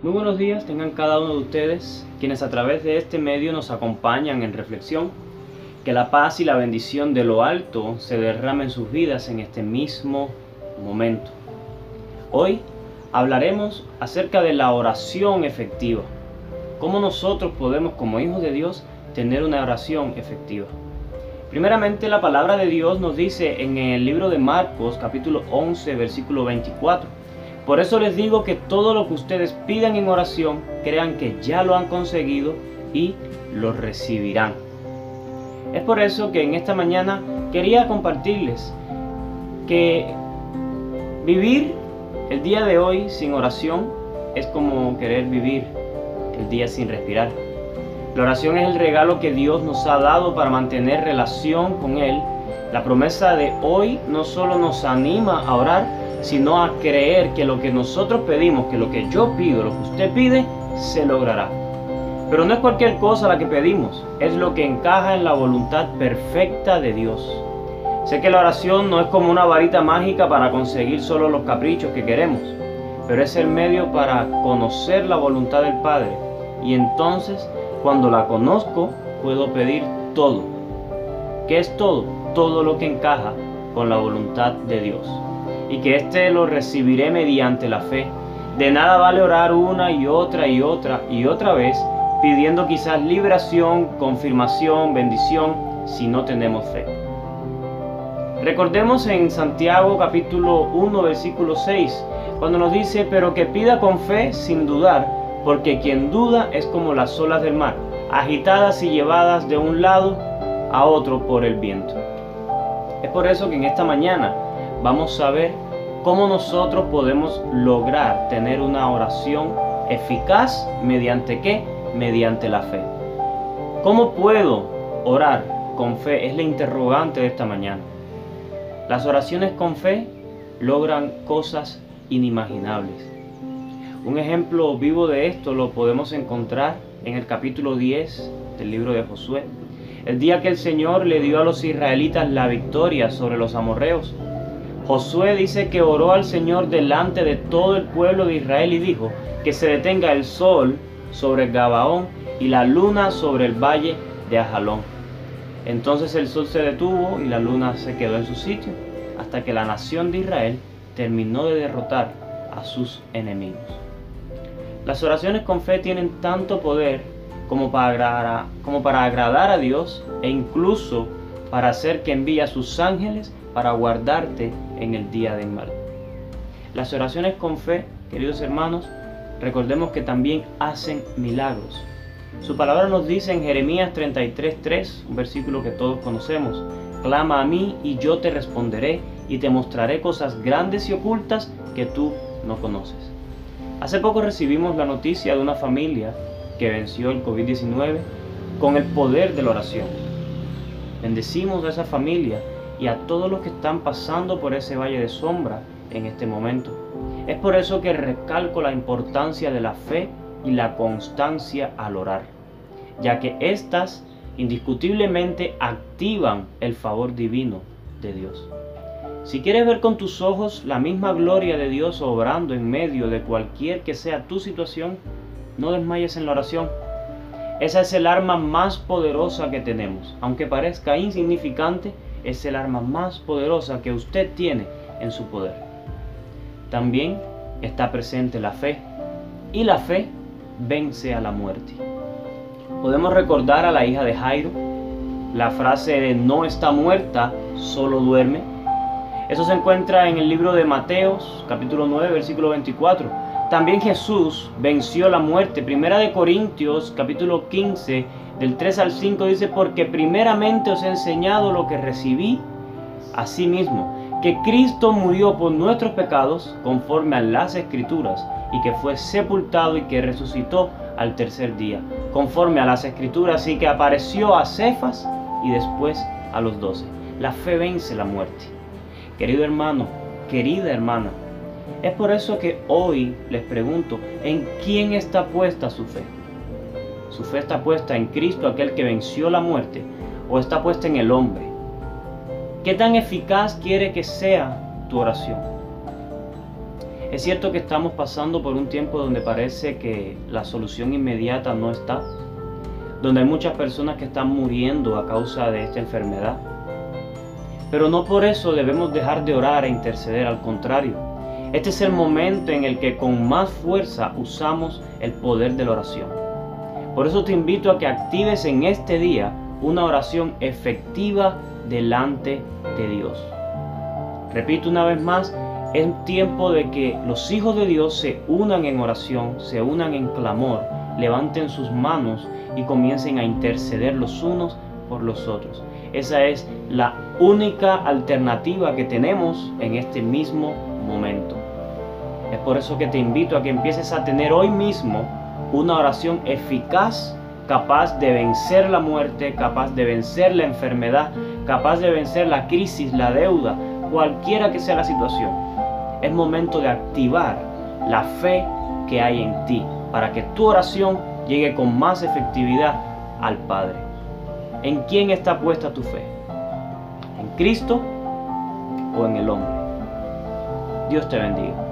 Muy buenos días tengan cada uno de ustedes, quienes a través de este medio nos acompañan en reflexión. Que la paz y la bendición de lo alto se derramen en sus vidas en este mismo momento. Hoy hablaremos acerca de la oración efectiva. Cómo nosotros podemos como hijos de Dios tener una oración efectiva. Primeramente la palabra de Dios nos dice en el libro de Marcos capítulo 11 versículo 24 por eso les digo que todo lo que ustedes pidan en oración, crean que ya lo han conseguido y lo recibirán. Es por eso que en esta mañana quería compartirles que vivir el día de hoy sin oración es como querer vivir el día sin respirar. La oración es el regalo que Dios nos ha dado para mantener relación con Él. La promesa de hoy no solo nos anima a orar, sino a creer que lo que nosotros pedimos, que lo que yo pido, lo que usted pide, se logrará. Pero no es cualquier cosa la que pedimos, es lo que encaja en la voluntad perfecta de Dios. Sé que la oración no es como una varita mágica para conseguir solo los caprichos que queremos, pero es el medio para conocer la voluntad del Padre. Y entonces, cuando la conozco, puedo pedir todo. ¿Qué es todo? Todo lo que encaja con la voluntad de Dios y que éste lo recibiré mediante la fe. De nada vale orar una y otra y otra y otra vez pidiendo quizás liberación, confirmación, bendición, si no tenemos fe. Recordemos en Santiago capítulo 1 versículo 6, cuando nos dice, pero que pida con fe sin dudar, porque quien duda es como las olas del mar, agitadas y llevadas de un lado a otro por el viento. Es por eso que en esta mañana vamos a ver cómo nosotros podemos lograr tener una oración eficaz mediante qué? Mediante la fe. ¿Cómo puedo orar con fe? Es la interrogante de esta mañana. Las oraciones con fe logran cosas inimaginables. Un ejemplo vivo de esto lo podemos encontrar en el capítulo 10 del libro de Josué. El día que el Señor le dio a los israelitas la victoria sobre los amorreos Josué dice que oró al Señor delante de todo el pueblo de Israel y dijo que se detenga el sol sobre Gabaón y la luna sobre el valle de Ajalón. Entonces el sol se detuvo y la luna se quedó en su sitio hasta que la nación de Israel terminó de derrotar a sus enemigos. Las oraciones con fe tienen tanto poder como para, como para agradar a Dios e incluso para hacer que envíe a sus ángeles para guardarte en el día del mal. Las oraciones con fe, queridos hermanos, recordemos que también hacen milagros. Su palabra nos dice en Jeremías 33:3, un versículo que todos conocemos, clama a mí y yo te responderé y te mostraré cosas grandes y ocultas que tú no conoces. Hace poco recibimos la noticia de una familia que venció el COVID-19 con el poder de la oración. Bendecimos a esa familia y a todos los que están pasando por ese valle de sombra en este momento. Es por eso que recalco la importancia de la fe y la constancia al orar, ya que éstas indiscutiblemente activan el favor divino de Dios. Si quieres ver con tus ojos la misma gloria de Dios obrando en medio de cualquier que sea tu situación, no desmayes en la oración. Esa es el arma más poderosa que tenemos, aunque parezca insignificante, es el arma más poderosa que usted tiene en su poder. También está presente la fe y la fe vence a la muerte. Podemos recordar a la hija de Jairo la frase de no está muerta, solo duerme. Eso se encuentra en el libro de Mateos, capítulo 9, versículo 24. También Jesús venció la muerte. Primera de Corintios, capítulo 15, del 3 al 5 dice, porque primeramente os he enseñado lo que recibí a mismo, que Cristo murió por nuestros pecados conforme a las escrituras, y que fue sepultado y que resucitó al tercer día, conforme a las escrituras, y que apareció a Cefas y después a los doce. La fe vence la muerte. Querido hermano, querida hermana, es por eso que hoy les pregunto, ¿en quién está puesta su fe? ¿Su fe está puesta en Cristo, aquel que venció la muerte, o está puesta en el hombre? ¿Qué tan eficaz quiere que sea tu oración? Es cierto que estamos pasando por un tiempo donde parece que la solución inmediata no está, donde hay muchas personas que están muriendo a causa de esta enfermedad. Pero no por eso debemos dejar de orar e interceder, al contrario. Este es el momento en el que con más fuerza usamos el poder de la oración. Por eso te invito a que actives en este día una oración efectiva delante de Dios. Repito una vez más, es tiempo de que los hijos de Dios se unan en oración, se unan en clamor, levanten sus manos y comiencen a interceder los unos por los otros. Esa es la única alternativa que tenemos en este mismo momento. Es por eso que te invito a que empieces a tener hoy mismo una oración eficaz, capaz de vencer la muerte, capaz de vencer la enfermedad, capaz de vencer la crisis, la deuda, cualquiera que sea la situación es momento de activar la fe que hay en ti para que tu oración llegue con más efectividad al Padre. ¿En quién está puesta tu fe? ¿En Cristo o en el hombre? Dios te bendiga.